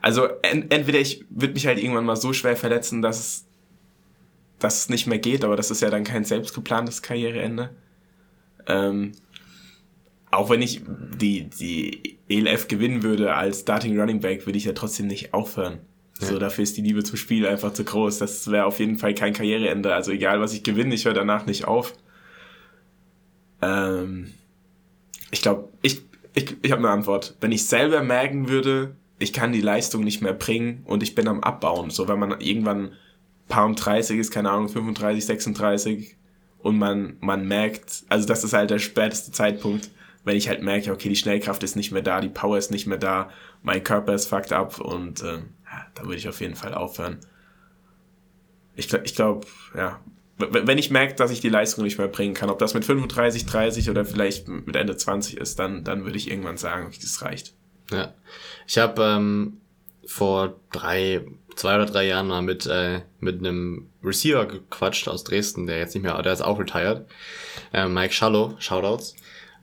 Also en entweder ich würde mich halt irgendwann mal so schwer verletzen, dass es, dass es nicht mehr geht, aber das ist ja dann kein selbstgeplantes Karriereende. Ähm, auch wenn ich die, die ELF gewinnen würde als Starting Running Back, würde ich ja trotzdem nicht aufhören. So, dafür ist die Liebe zum Spiel einfach zu groß. Das wäre auf jeden Fall kein Karriereende. Also egal, was ich gewinne, ich höre danach nicht auf. Ähm, ich glaube, ich, ich, ich habe eine Antwort. Wenn ich selber merken würde, ich kann die Leistung nicht mehr bringen und ich bin am Abbauen. So, wenn man irgendwann paar und 30 ist, keine Ahnung, 35, 36 und man, man merkt, also das ist halt der späteste Zeitpunkt, wenn ich halt merke, okay, die Schnellkraft ist nicht mehr da, die Power ist nicht mehr da, mein Körper ist fucked up und äh, da würde ich auf jeden Fall aufhören. Ich, ich glaube, ja, wenn ich merke, dass ich die Leistung nicht mehr bringen kann, ob das mit 35, 30 oder vielleicht mit Ende 20 ist, dann, dann würde ich irgendwann sagen, okay, das reicht. Ja. Ich habe ähm, vor drei, zwei oder drei Jahren mal mit, äh, mit einem Receiver gequatscht aus Dresden, der jetzt nicht mehr, der ist auch retired. Äh, Mike Schallow, Shoutouts.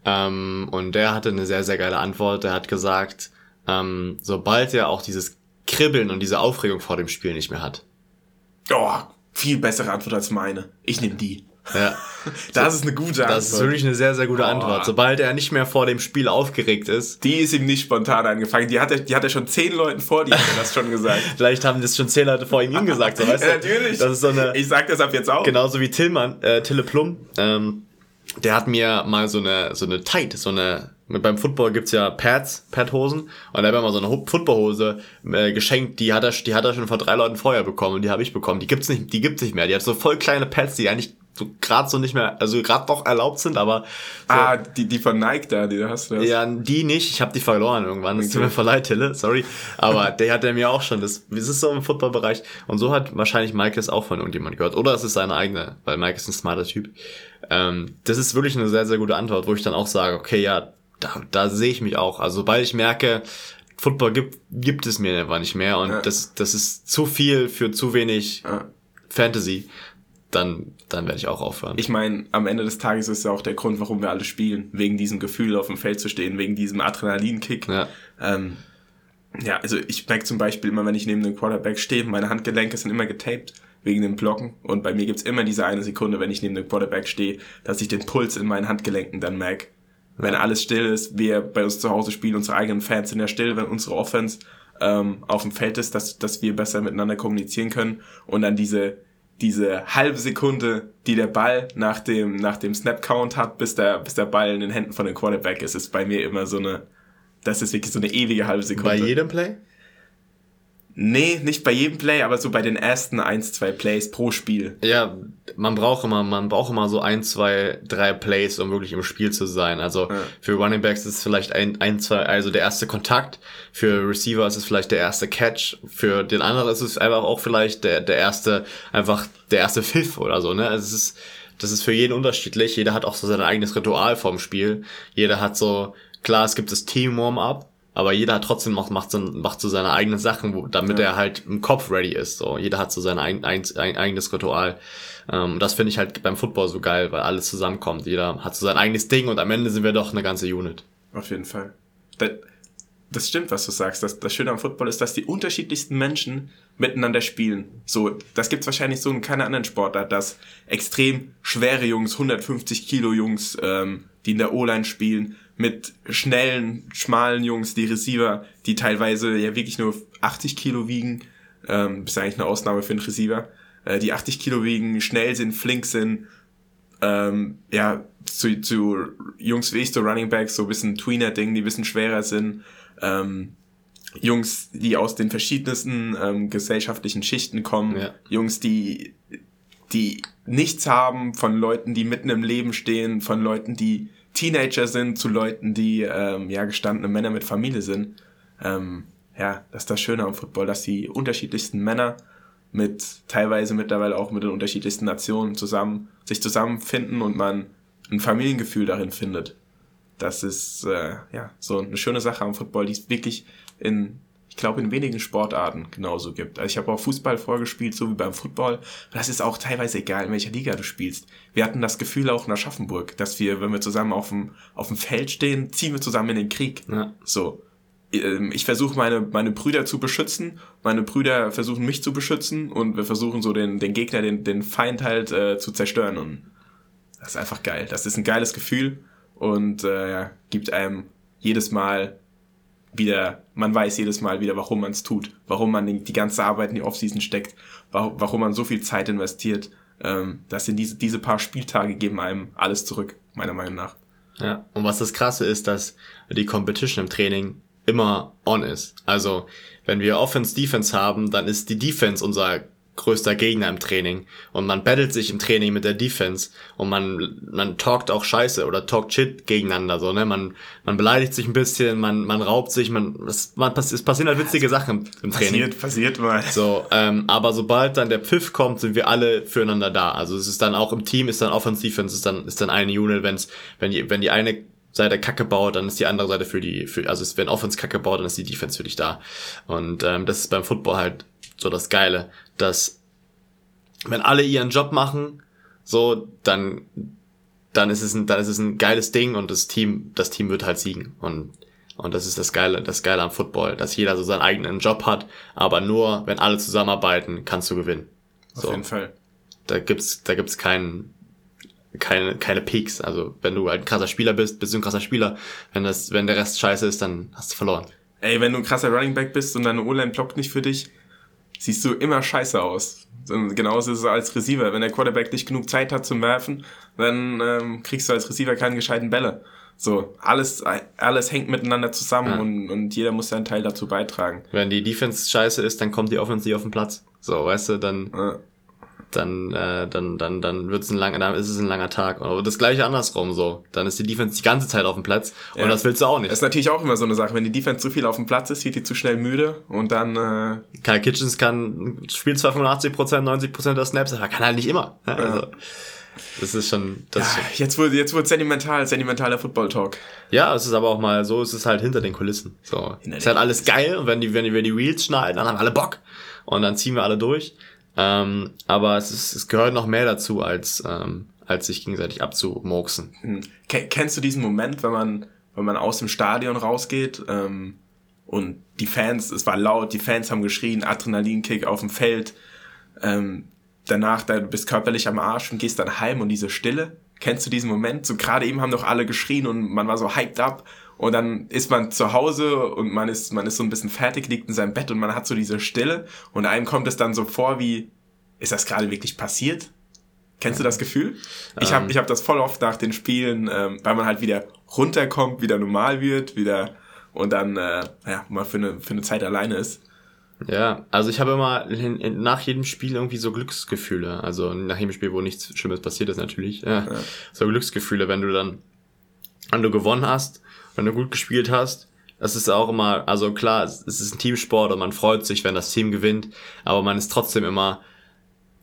Ähm, und der hatte eine sehr, sehr geile Antwort. Der hat gesagt, ähm, sobald er auch dieses Kribbeln und diese Aufregung vor dem Spiel nicht mehr hat. Oh, viel bessere Antwort als meine. Ich nehme die. Ja. (laughs) Das ist eine gute Antwort. Das ist wirklich eine sehr, sehr gute Oh. Antwort. Sobald er nicht mehr vor dem Spiel aufgeregt ist, Die ist ihm nicht spontan angefangen. Die hat er, die hat er schon zehn Leuten vor dir das schon gesagt. (laughs) vielleicht haben das schon zehn Leute vor ihm ihm gesagt, so weißt Ja, (laughs) natürlich. Das ist so eine, Ich sag das ab jetzt auch. genauso wie Tillmann, äh, Tille Plum, ähm, der hat mir mal so eine, so eine Tight, so eine, mit beim Football gibt's ja Pads, Padhosen, und er hat mir mal so eine Footballhose äh, geschenkt, die hat er, die hat er schon von drei Leuten vorher bekommen und die habe ich bekommen. Die gibt's nicht, die gibt's nicht mehr. Die hat so voll kleine Pads, die eigentlich so gerade so nicht mehr, also gerade doch erlaubt sind, aber so, Ah, die, die von Nike da, die hast du das. ja, die nicht. Ich habe die verloren irgendwann. Es tut mir voll leid, Tille, sorry. Aber der hat er mir auch schon. Das, das ist so im Footballbereich. Und so hat wahrscheinlich Mike es auch von irgendjemand gehört. Oder es ist seine eigene, weil Mike ist ein smarter Typ. Ähm, das ist wirklich eine sehr, sehr gute Antwort, wo ich dann auch sage, okay, ja, da, da sehe ich mich auch. Also sobald ich merke, Football gibt, gibt es mir einfach nicht mehr und Ja. das, das ist zu viel für zu wenig Ja. Fantasy, dann, dann werde ich auch aufhören. Ich meine, am Ende des Tages ist ja auch der Grund, warum wir alle spielen. Wegen diesem Gefühl, auf dem Feld zu stehen, wegen diesem Adrenalinkick. ja. Ähm, ja, also ich merke zum Beispiel immer, wenn ich neben dem Quarterback stehe, meine Handgelenke sind immer getaped wegen dem Blocken. Und bei mir gibt's immer diese eine Sekunde, wenn ich neben dem Quarterback stehe, dass ich den Puls in meinen Handgelenken dann merke. Wenn alles still ist, wir bei uns zu Hause spielen, unsere eigenen Fans sind ja still, wenn unsere Offense ähm, auf dem Feld ist, dass, dass wir besser miteinander kommunizieren können. Und dann diese, diese halbe Sekunde, die der Ball nach dem, nach dem Snap-Count hat, bis der, bis der Ball in den Händen von dem Quarterback ist, ist bei mir immer so eine, das ist wirklich so eine ewige halbe Sekunde. Bei jedem Play? Nee, nicht bei jedem Play, aber so bei den ersten eins, zwei Plays pro Spiel. Ja, man braucht immer, man braucht immer so ein, zwei, drei Plays, um wirklich im Spiel zu sein. Also Ja. für Running Backs ist es vielleicht ein, ein, zwei, also der erste Kontakt. Für Receiver ist es vielleicht der erste Catch. Für den anderen ist es einfach auch vielleicht der, der erste, einfach der erste Pfiff oder so, ne? Also es ist, das ist für jeden unterschiedlich. Jeder hat auch so sein eigenes Ritual vorm Spiel. Jeder hat so, klar, es gibt das Team Warm-up. Aber jeder hat trotzdem macht, macht, so, macht so seine eigenen Sachen, wo, damit Ja. er halt im Kopf ready ist. So, jeder hat so sein ein, ein, ein eigenes Ritual. Ähm, und das finde ich halt beim Football so geil, weil alles zusammenkommt. Jeder hat so sein eigenes Ding und am Ende sind wir doch eine ganze Unit. Auf jeden Fall. Das, das stimmt, was du sagst. Das, das Schöne am Football ist, dass die unterschiedlichsten Menschen miteinander spielen. So, das gibt's wahrscheinlich so in keiner anderen Sportart, dass extrem schwere Jungs, 150 Kilo Jungs, ähm, die in der O-Line spielen, mit schnellen, schmalen Jungs, die Receiver, die teilweise ja wirklich nur 80 Kilo wiegen, ähm, ist eigentlich eine Ausnahme für einen Receiver, äh, die 80 Kilo wiegen, schnell sind, flink sind, ähm, ja, zu, zu Jungs wie ich, so Running Backs, so ein bisschen Tweener-Ding, die ein bisschen schwerer sind. Ähm, Jungs, die aus den verschiedensten ähm, gesellschaftlichen Schichten kommen. Ja. Jungs, die, die nichts haben von Leuten, die mitten im Leben stehen, von Leuten, die Teenager sind, zu Leuten, die ähm, ja gestandene Männer mit Familie sind. Ähm, ja, das ist das Schöne am Football, dass die unterschiedlichsten Männer mit teilweise mittlerweile auch mit den unterschiedlichsten Nationen zusammen sich zusammenfinden und man ein Familiengefühl darin findet. Das ist äh, ja so eine schöne Sache am Football, die es wirklich in ich glaube in wenigen Sportarten genauso gibt. Also ich habe auch Fußball vorgespielt, so wie beim Football. Das ist auch teilweise egal, in welcher Liga du spielst. Wir hatten das Gefühl auch in Aschaffenburg, dass wir, wenn wir zusammen auf dem, auf dem Feld stehen, ziehen wir zusammen in den Krieg. Ja. So. Ähm, Ich versuche meine, meine Brüder zu beschützen, meine Brüder versuchen mich zu beschützen und wir versuchen so den, den Gegner, den, den Feind halt äh, zu zerstören. Und das ist einfach geil. Das ist ein geiles Gefühl und äh, ja, gibt einem jedes Mal wieder, man weiß jedes Mal wieder, warum man es tut, warum man die, ganze Arbeit in die Offseason steckt, warum, warum man so viel Zeit investiert. Ähm, das sind diese, diese paar Spieltage geben einem alles zurück, meiner Meinung nach. Ja, und was das Krasse ist, dass die Competition im Training immer on ist. Also, wenn wir Offense-Defense haben, dann ist die Defense unser größter Gegner im Training. Und man battelt sich im Training mit der Defense und man, man talkt auch Scheiße oder talkt Shit gegeneinander, so, ne? Man, man beleidigt sich ein bisschen, man, man raubt sich, man, es, man, es passieren halt witzige Sachen im, im Training. Passiert, passiert mal. So, ähm, aber sobald dann der Pfiff kommt, sind wir alle füreinander da. Also es ist dann auch im Team, ist dann Offense, Defense, ist dann, ist dann eine Unit, wenn's, wenn die, wenn die eine Seite Kacke baut, dann ist die andere Seite für die, für, also es, wenn Offense Kacke baut, dann ist die Defense für dich da. Und ähm, das ist beim Football halt so das Geile, dass wenn alle ihren Job machen, so, dann, dann ist es ein, dann ist es ein geiles Ding und das Team, das Team wird halt siegen. Und Und das ist das Geile, das Geile am Football, dass jeder so seinen eigenen Job hat, aber nur, wenn alle zusammenarbeiten, kannst du gewinnen. Auf So. jeden Fall. Da gibt's, da gibt's keinen, keine, keine Peaks. Also, wenn du halt ein krasser Spieler bist, bist du ein krasser Spieler. Wenn das, wenn der Rest scheiße ist, dann hast du verloren. Ey, wenn du ein krasser Running Back bist und deine O-Line blockt nicht für dich, siehst du immer scheiße aus. Und genauso ist es als Receiver. Wenn der Quarterback nicht genug Zeit hat zum Werfen, dann ähm, kriegst du als Receiver keine gescheiten Bälle. So, alles, alles hängt miteinander zusammen Ja. und, und jeder muss seinen Teil dazu beitragen. Wenn die Defense scheiße ist, dann kommt die Offense nicht auf den Platz. So, weißt du, dann, Ja. Dann, äh, dann, dann, dann wird's ein langer, dann ist es ein langer Tag. Aber das gleiche andersrum so. Dann ist die Defense die ganze Zeit auf dem Platz und Ja. das willst du auch nicht. Das ist natürlich auch immer so eine Sache. Wenn die Defense zu viel auf dem Platz ist, wird die zu schnell müde und dann, äh, Kyle Kitchens kann, spielt zwar 85%, 90% der Snaps, aber kann halt nicht immer. Also, das ist schon, das ist ja, schon, jetzt wurde, jetzt wurde sentimental, sentimentaler Football-Talk. ja, es ist aber auch mal so, es ist halt hinter den Kulissen. So, Hinter ist halt alles geil und wenn die, wenn die, wenn die Reels schneiden, dann haben alle Bock und dann ziehen wir alle durch. Ähm, aber es ist, es gehört noch mehr dazu, als, ähm, als sich gegenseitig abzumurksen. Hm. Ke- Kennst du diesen Moment, wenn man, wenn man aus dem Stadion rausgeht ähm, und die Fans, es war laut, die Fans haben geschrien, Adrenalinkick auf dem Feld, ähm, danach, da, du bist körperlich am Arsch und gehst dann heim und diese Stille, kennst du diesen Moment? So gerade eben haben doch alle geschrien und man war so hyped up und dann ist man zu Hause und man ist, man ist so ein bisschen fertig, liegt in seinem Bett und man hat so diese Stille und einem kommt es dann so vor wie, ist das gerade wirklich passiert? Kennst du das Gefühl? Ich habe Ähm. ich hab das voll oft nach den Spielen, ähm, weil man halt wieder runterkommt, wieder normal wird, wieder und dann äh, ja, mal für eine, für eine Zeit alleine ist. Ja, also ich habe immer nach jedem Spiel irgendwie so Glücksgefühle. Also nach jedem Spiel, wo nichts Schlimmes passiert ist natürlich. Ja, So Glücksgefühle, wenn du dann, wenn du gewonnen hast, wenn du gut gespielt hast. Das ist auch immer, also klar, es ist ein Teamsport und man freut sich, wenn das Team gewinnt, aber man ist trotzdem immer,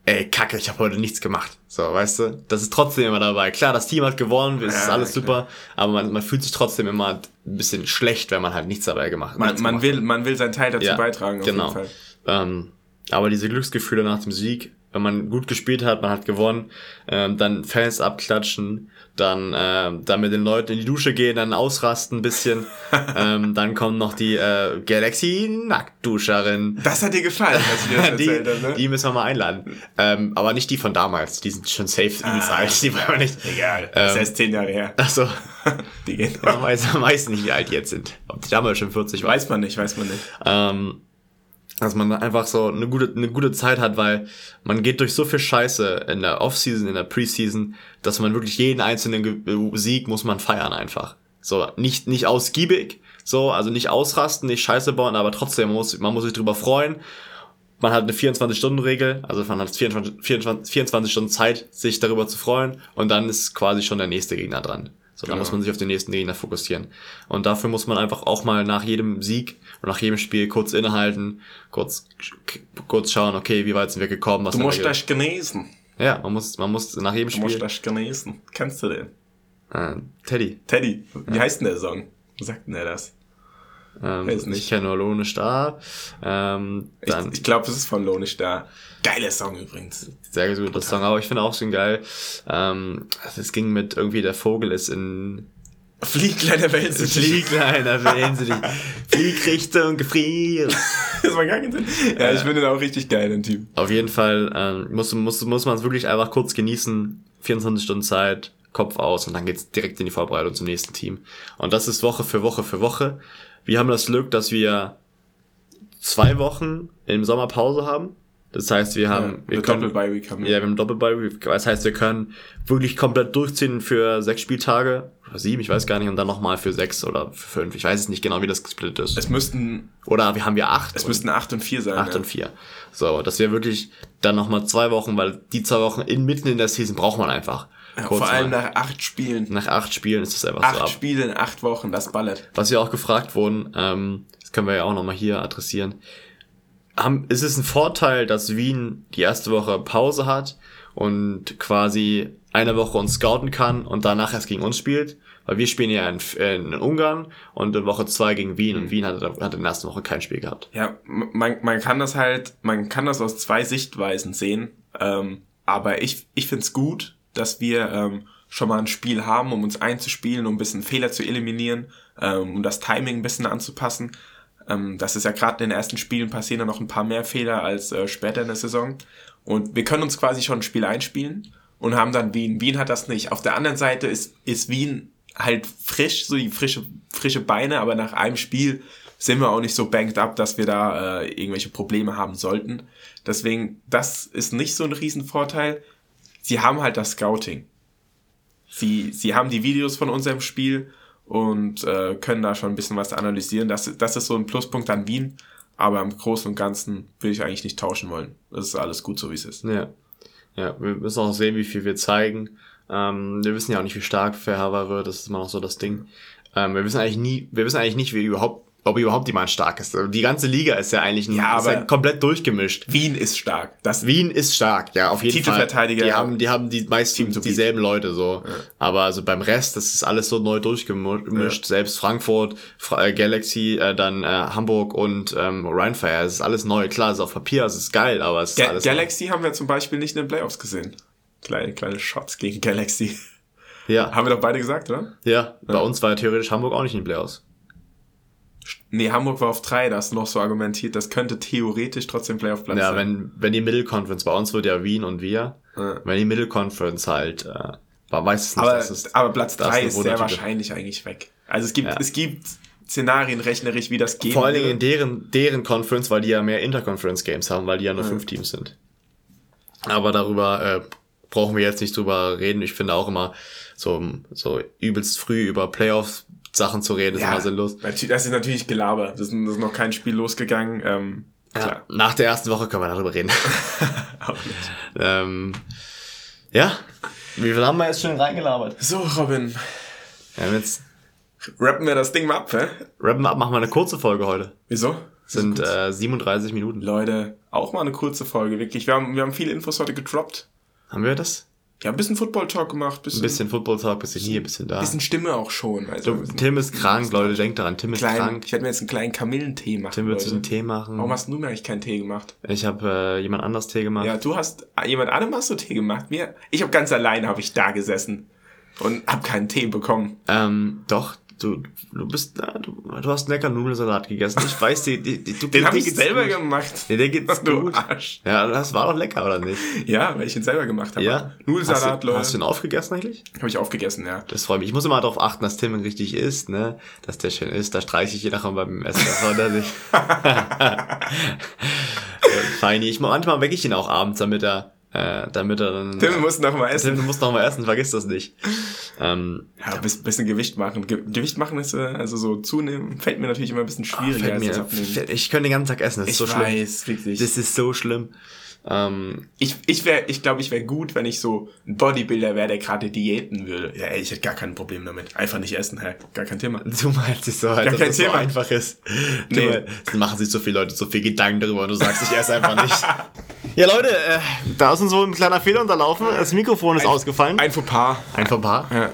ey, kacke, ich habe heute nichts gemacht. So, weißt du? Das ist trotzdem immer dabei. Klar, das Team hat gewonnen, es ist Ja, alles klar. super, aber man, man fühlt sich trotzdem immer ein bisschen schlecht, wenn man halt nichts dabei gemacht Man, nichts man, gemacht will, man will seinen Teil dazu Ja, beitragen, auf genau. jeden Fall. ähm, aber diese Glücksgefühle nach dem Sieg, wenn man gut gespielt hat, man hat gewonnen, ähm, dann Fans abklatschen, dann, ähm, dann mit den Leuten in die Dusche gehen, dann ausrasten ein bisschen, (laughs) ähm, dann kommt noch die äh, Galaxy Nacktduscherin. Das hat dir gefallen, was ich das Die, erzählt habe, ne? die müssen wir mal einladen. Ähm, aber nicht die von damals, die sind schon safe übelst Ah, alt, die wollen wir nicht. Egal, das ist Ähm, erst zehn Jahre her. Achso, (laughs) Die gehen. man weiß, man weiß nicht, wie alt die jetzt sind. Ob die damals schon 40 waren. Weiß man nicht, weiß man nicht. ähm, dass man einfach so eine gute, eine gute Zeit hat, weil man geht durch so viel Scheiße in der Offseason, in der Preseason, dass man wirklich jeden einzelnen Ge- Sieg muss man feiern einfach. So, nicht, nicht ausgiebig, so, also nicht ausrasten, nicht Scheiße bauen, aber trotzdem, man muss, man muss sich drüber freuen. Man hat eine 24-Stunden-Regel, also man hat 24, 24, 24 Stunden Zeit, sich darüber zu freuen und dann ist quasi schon der nächste Gegner dran. So, da Genau. muss man sich auf den nächsten Gegner fokussieren. Und dafür muss man einfach auch mal nach jedem Sieg und nach jedem Spiel kurz innehalten, kurz, kurz schauen, okay, wie weit sind wir gekommen, was Du musst das genießen. Ja, man muss, man muss nach jedem Du musst Spiel, das genießen. Kennst du den? äh, Teddy, Teddy, wie heißt denn der Song? Wie sagt denn der das? ähm, Weiß ich nicht. kenne nur Lohne Star, ähm, Ich, dann, ich glaube, es ist von Lonisch da. Geiler Song übrigens. sehr gut, das Song, aber ich finde auch so geil, ähm, es ging mit irgendwie, der Vogel ist in, Flieg, kleiner Welt. Flieg, kleiner, dich, Flieg Richtung Gefrier. (laughs) Das war gar kein Sinn. Ja, ich finde den auch richtig geil, den Typ. Auf jeden Fall ähm, muss, muss, muss man es wirklich einfach kurz genießen. 24 Stunden Zeit, Kopf aus und dann geht's direkt in die Vorbereitung zum nächsten Team. Und das ist Woche für Woche für Woche. Wir haben das Glück, dass wir zwei Wochen im Sommer Pause haben. Das heißt, wir haben, wir eine können, haben ja, wir haben Doppelball. Das heißt, wir können wirklich komplett durchziehen für sechs Spieltage oder sieben, ich weiß gar nicht, und dann nochmal für sechs oder für fünf. Ich weiß es nicht genau, wie das gesplittet ist. Es müssten, oder wir haben wir acht. es müssten 8 und 4 sein. 8 ja. und 4. So, das wäre wirklich dann nochmal zwei Wochen, weil die zwei Wochen in, mitten in der Season braucht man einfach. Ja, vor allem mal. nach 8 Spielen. nach acht Spielen ist es einfach Acht so ab. Spiele in 8 Wochen, das ballert. Was wir auch gefragt wurden, ähm, das können wir ja auch nochmal hier adressieren. Haben, ist es ein Vorteil, dass Wien die erste Woche Pause hat und quasi eine Woche uns scouten kann und danach erst gegen uns spielt? Weil wir spielen ja in, in Ungarn und in Woche zwei gegen Wien und Wien hatte, hatte in der ersten Woche kein Spiel gehabt. Ja, man, man kann das halt, man kann das aus zwei Sichtweisen sehen. Ähm, aber ich, ich find's gut, dass wir ähm, schon mal ein Spiel haben, um uns einzuspielen, um ein bisschen Fehler zu eliminieren, ähm, um das Timing ein bisschen anzupassen. Ähm, das ist ja gerade in den ersten Spielen passieren dann noch ein paar mehr Fehler als äh, später in der Saison. Und wir können uns quasi schon ein Spiel einspielen und haben dann Wien. Wien hat das nicht. Auf der anderen Seite ist, ist Wien halt frisch, so die frische, frische Beine, aber nach einem Spiel sind wir auch nicht so banked up, dass wir da äh, irgendwelche Probleme haben sollten. Deswegen, das ist nicht so ein Riesenvorteil. Sie haben halt das Scouting. Sie, sie haben die Videos von unserem Spiel und äh, können da schon ein bisschen was analysieren. Das, das ist so ein Pluspunkt an Wien, aber im Großen und Ganzen will ich eigentlich nicht tauschen wollen. Das ist alles gut so, wie es ist. Ja. Ja, wir müssen auch sehen, wie viel wir zeigen. Ähm, wir wissen ja auch nicht, wie stark Verhaver wird, das ist immer noch so das Ding. Ähm, wir wissen eigentlich nie, wir wissen eigentlich nicht, wie überhaupt ob überhaupt jemand stark ist. Die ganze Liga ist ja eigentlich ein, Ja, ja komplett durchgemischt. Wien ist stark. Das, Wien ist stark, ja, auf jeden Fall. Titelverteidiger. Die haben, die haben die meisten dieselben Leute so. Aber also beim Rest, das ist alles so neu durchgemischt. Selbst Frankfurt, Fra äh, Galaxy, äh, dann äh, Hamburg und ähm, Rheinfire. Es ist alles neu. Klar, es ist auf Papier, es ist geil, aber es ist Ga alles. Galaxy haben wir zum Beispiel nicht in den Playoffs gesehen. Kleine, kleine Shots gegen Galaxy. Ja, haben wir doch beide gesagt, oder? ja. Bei uns war ja theoretisch Hamburg auch nicht in den Playoffs. Nee, Hamburg war auf drei, da hast du noch so argumentiert, das könnte theoretisch trotzdem Playoff-Platz Ja, sein. wenn, wenn die Middle Conference, bei uns wird ja Wien und wir, Ja. wenn die Middle Conference halt, äh, war, weiß es nicht, aber, ist, aber Platz drei ist sehr wahrscheinlich eigentlich weg. Also es gibt, Ja. es gibt Szenarien rechnerisch, wie das geht. Vor allen Dingen in deren, deren Conference, weil die ja mehr Interconference-Games haben, weil die ja nur fünf Teams sind. Aber darüber äh, brauchen wir jetzt nicht drüber reden. Ich finde auch immer, so, so übelst früh über Playoff-Sachen zu reden, ist immer sinnlos. das ist natürlich Gelaber. Das ist, das ist noch kein Spiel losgegangen. Ähm, Ja, nach der ersten Woche können wir darüber reden. (laughs) Ähm, ja, wie viel haben wir jetzt schon reingelabert? So, Robin, haben jetzt, rappen wir das Ding mal ab, hä? rappen wir ab, machen wir eine kurze Folge heute. Wieso? Sind äh, 37 Minuten. Leute, auch mal eine kurze Folge, wirklich. Wir haben, wir haben viele Infos heute gedroppt. Haben wir das? Ja, ein bisschen Football-Talk gemacht, bisschen, Ein bisschen Football Talk, bisschen hier, ein bisschen da. bisschen Stimme auch schon. Also, Du, Tim ist krank, Leute, denkt daran, Tim ist klein, krank. Ich werde mir jetzt einen kleinen Kamillentee machen. Tim wird sich einen Tee machen. Warum hast du mir eigentlich keinen Tee gemacht? Ich habe äh, jemand anders Tee gemacht. Ja, du hast jemand anderem hast du Tee gemacht. Mir, ich habe ganz alleine habe ich da gesessen und habe keinen Tee bekommen. Ähm, doch, du, du bist, na, du, du hast lecker Nudelsalat gegessen. Ich weiß, die, die, die, du, (laughs) Den habe ich selber gut. gemacht. Nee, der geht's Du gut. Arsch. Ja, das war doch lecker, oder nicht? Ja, weil ich ihn selber gemacht habe. Ja. Nudelsalat, hast du, Leute. Hast du ihn aufgegessen eigentlich? Habe ich aufgegessen, ja. Das freut mich. Ich muss immer darauf achten, dass Tim richtig isst, ne? Dass der schön isst. Da streiche ich je nachher beim Essen. Das war nicht. (laughs) (laughs) Feini. Ich, manchmal wecke ich ihn auch abends, damit er, äh, damit er dann. Tim, mussten noch mal essen. Tim, du musst noch mal essen, vergiss das nicht. Ähm, Ja, ein bisschen, Gewicht machen. Ge Gewicht machen ist, äh, also so zunehmen, fällt mir natürlich immer ein bisschen schwieriger fällt als mir, ich könnte den ganzen Tag essen, das ist Ich so schlimm. weiß, wirklich. Das ist so schlimm. Ähm, ich ich wäre, ich glaube, ich wäre gut, wenn ich so ein Bodybuilder wäre, der gerade diäten würde. Ja, ey, ich hätte gar kein Problem damit. Einfach nicht essen, hä? Gar kein Thema. du meinst es so, als Gar ob kein das so Thema. einfach ist. Du, Nee. Es machen sich so viele Leute so viel Gedanken darüber und du sagst, ich esse einfach nicht. (laughs) ja, Leute, äh, da ist uns wohl ein kleiner Fehler unterlaufen. Das Mikrofon ist ausgefallen. Ein Fauxpas. Einfach ein paar. Ja,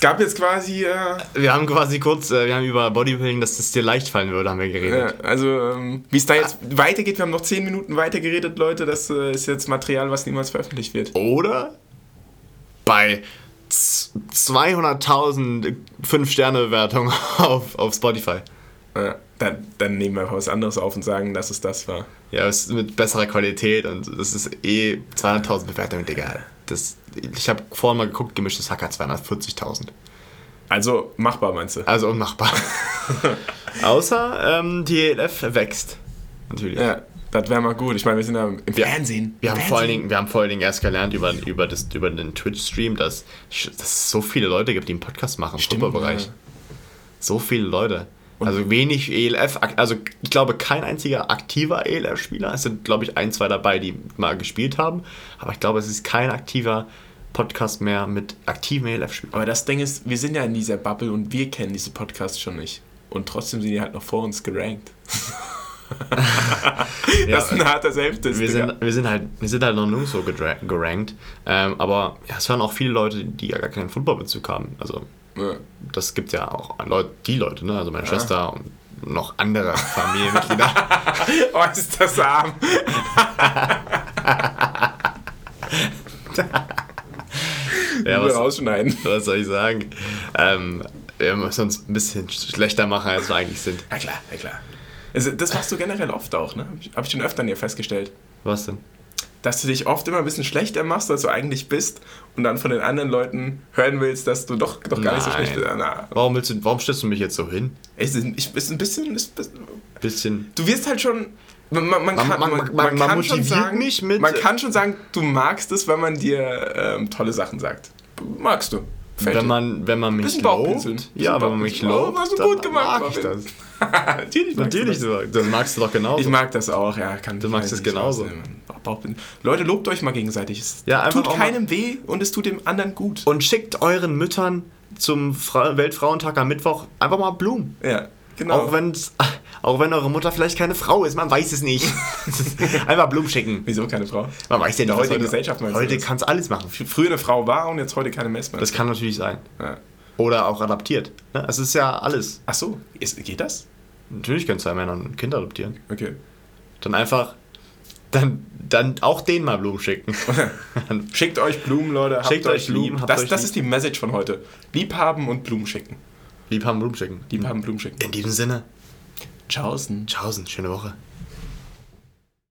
es, gab jetzt quasi, äh, Wir haben quasi kurz, äh, wir haben über Bodybuilding, dass das dir leicht fallen würde, haben wir geredet. ja, also ähm, wie es da jetzt weitergeht, wir haben noch 10 Minuten weiter geredet, Leute. Das äh, ist jetzt Material, was niemals veröffentlicht wird. Oder bei z- 200.000 5-Sterne-Bewertungen (laughs) auf, auf Spotify. Ja, dann, dann nehmen wir was anderes auf und sagen, dass es das war. Ja, es ist mit besserer Qualität und das ist eh 200.000 Bewertungen, Digga. Das, ich habe vorhin mal geguckt, gemischtes Hacker 240.000. Also machbar, meinst du? Also unmachbar. (laughs) Außer ähm, die ELF wächst. Natürlich. Ja, das wäre mal gut. Ich meine, wir sind ja im Wir- Fernsehen. Wir haben, Fernsehen. vor allen Dingen, wir haben vor allen Dingen erst gelernt über, über, das, über den Twitch-Stream, dass, dass es so viele Leute gibt, die einen Podcast machen im Stimmt, Fußballbereich. ja. So viele Leute. Also wenig ELF, also ich glaube kein einziger aktiver ELF-Spieler. Es sind, glaube ich, ein, zwei dabei, die mal gespielt haben. Aber ich glaube, es ist kein aktiver Podcast mehr mit aktiven ELF-Spielern. Aber das Ding ist, wir sind ja in dieser Bubble und wir kennen diese Podcasts schon nicht. Und trotzdem sind die halt noch vor uns gerankt. (laughs) das ist ein harter Selbstdiss. wir sind, wir sind halt, wir sind halt noch nirgendwo gerankt. Ähm, aber ja, es hören auch viele Leute, die ja gar keinen Footballbezug haben. Also Ja. das gibt ja auch Leute, die Leute, ne? Also meine Schwester und noch andere Familienmitglieder. (laughs) Oh, ist das arm. (laughs) Ja, was, rausschneiden. was soll ich sagen? Ähm, wir müssen uns ein bisschen schlechter machen, als wir eigentlich sind. Ja klar, ja klar. Also, das machst du generell oft auch, ne? Habe ich schon öfter an dir festgestellt. Was denn? Dass du dich oft immer ein bisschen schlechter machst, als du eigentlich bist und dann von den anderen Leuten hören willst, dass du doch, doch gar nicht so Nein. schlecht bist. Na, Warum, willst du, warum stellst du mich jetzt so hin? es ist, ich, ist ein bisschen... Ist, Bisschen. du wirst halt schon... Man, man, man, kann, man- man, man- man kann schon motiviert sagen, mich mit- man kann schon sagen, du magst es, wenn man dir ähm, tolle Sachen sagt. Magst du. Wenn man, wenn man mich lobt. Ja, wenn man mich lobt, Oh, dann gut gemacht, mag ich das. Natürlich, magst du Natürlich, das. das magst du doch genauso. Ich mag das auch, ja. Kann Du magst es genauso. Leute, lobt euch mal gegenseitig. Es Ja, tut keinem weh und es tut dem anderen gut. Und schickt euren Müttern zum Fra Weltfrauentag am Mittwoch einfach mal Blumen. Ja, genau. Auch, auch wenn eure Mutter vielleicht keine Frau ist, man weiß es nicht. (laughs) einfach Blumen schicken. Wieso keine Frau? Man weiß ja nicht, heute, Gesellschaft heute kann es alles machen. Früher eine Frau war und jetzt heute keine ist. Das kann natürlich sein. ja. Oder auch adaptiert. Ne? Es ist ja alles. Ach so, ist, geht das? Natürlich können zwei Männer ein Kind adoptieren. Okay. Dann einfach, dann, dann auch denen mal Blumen schicken. (laughs) Schickt euch Blumen, Leute. Schickt euch Blumen, lieb. Das, euch das lieb. ist die Message von heute. Lieb haben und Blumen schicken. Lieb haben Blumen schicken. Lieb haben, Blumen schicken. In diesem Sinne, Tschaußen. tschaußen, schöne Woche.